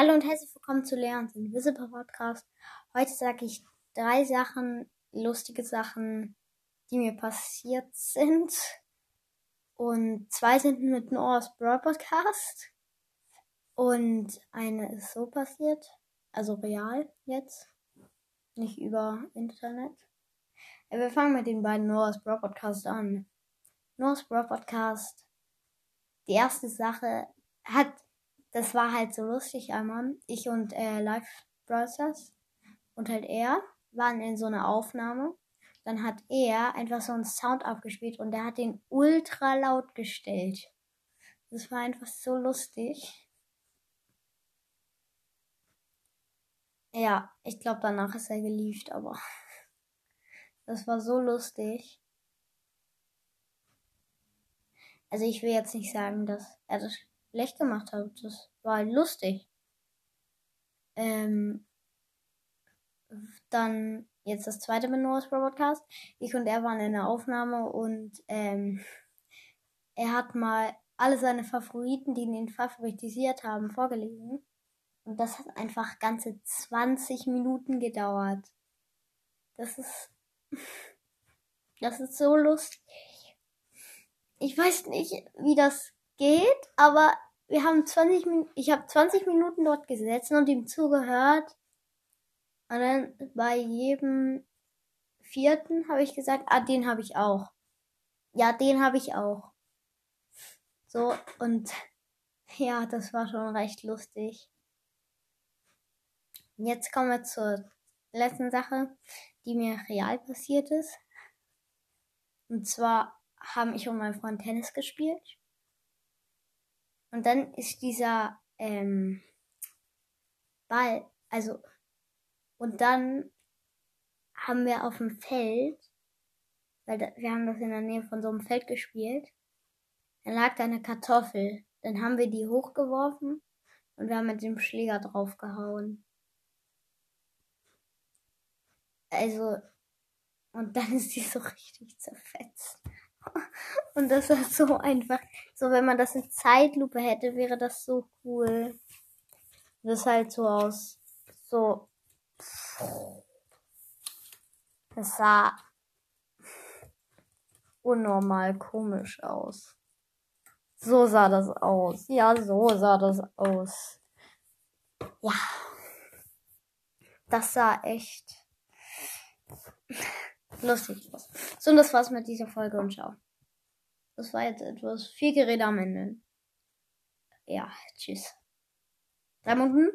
Hallo und herzlich willkommen zu Leons Invisible Podcast. Heute sage ich drei Sachen, lustige Sachen, die mir passiert sind. Und zwei sind mit Noah's Brawl Podcast. Und eine ist so passiert, also real jetzt, nicht über Internet. Wir fangen mit den beiden Noah's Brawl Podcast an. Noah's Brawl Podcast, die erste Sache hat das war halt so lustig einmal. Ich und äh, Live Brothers und halt er waren in so einer Aufnahme. Dann hat er einfach so einen Sound abgespielt und der hat den ultra laut gestellt. Das war einfach so lustig. Ja, ich glaube danach ist er geliefert, aber das war so lustig. Also ich will jetzt nicht sagen, dass er das schlecht gemacht habe. Das war lustig. Ähm, dann jetzt das zweite mit Noah's Podcast. Ich und er waren in der Aufnahme und ähm, er hat mal alle seine Favoriten, die ihn favoritisiert haben, vorgelesen. Und das hat einfach ganze 20 Minuten gedauert. Das ist, das ist so lustig. Ich weiß nicht, wie das geht, aber wir haben 20 Minuten, ich habe 20 Minuten dort gesessen und ihm zugehört. Und dann bei jedem vierten habe ich gesagt, ah, den habe ich auch. Ja, den habe ich auch. So, und ja, das war schon recht lustig. Jetzt kommen wir zur letzten Sache, die mir real passiert ist. Und zwar haben ich und mein Freund Tennis gespielt. Und dann ist dieser ähm, Ball, also, und dann haben wir auf dem Feld, weil da, wir haben das in der Nähe von so einem Feld gespielt, dann lag da eine Kartoffel. Dann haben wir die hochgeworfen und wir haben mit dem Schläger draufgehauen. Also, und dann ist die so richtig zerfetzt. Und das ist so einfach. So, wenn man das in Zeitlupe hätte, wäre das so cool. Das halt so aus. So. Das sah unnormal komisch aus. So sah das aus. Ja, so sah das aus. Ja. Das sah echt lustig aus. So, und das war's mit dieser Folge und ciao. Das war jetzt etwas viel Gerede am Ende. Ja, tschüss. Drei Minuten?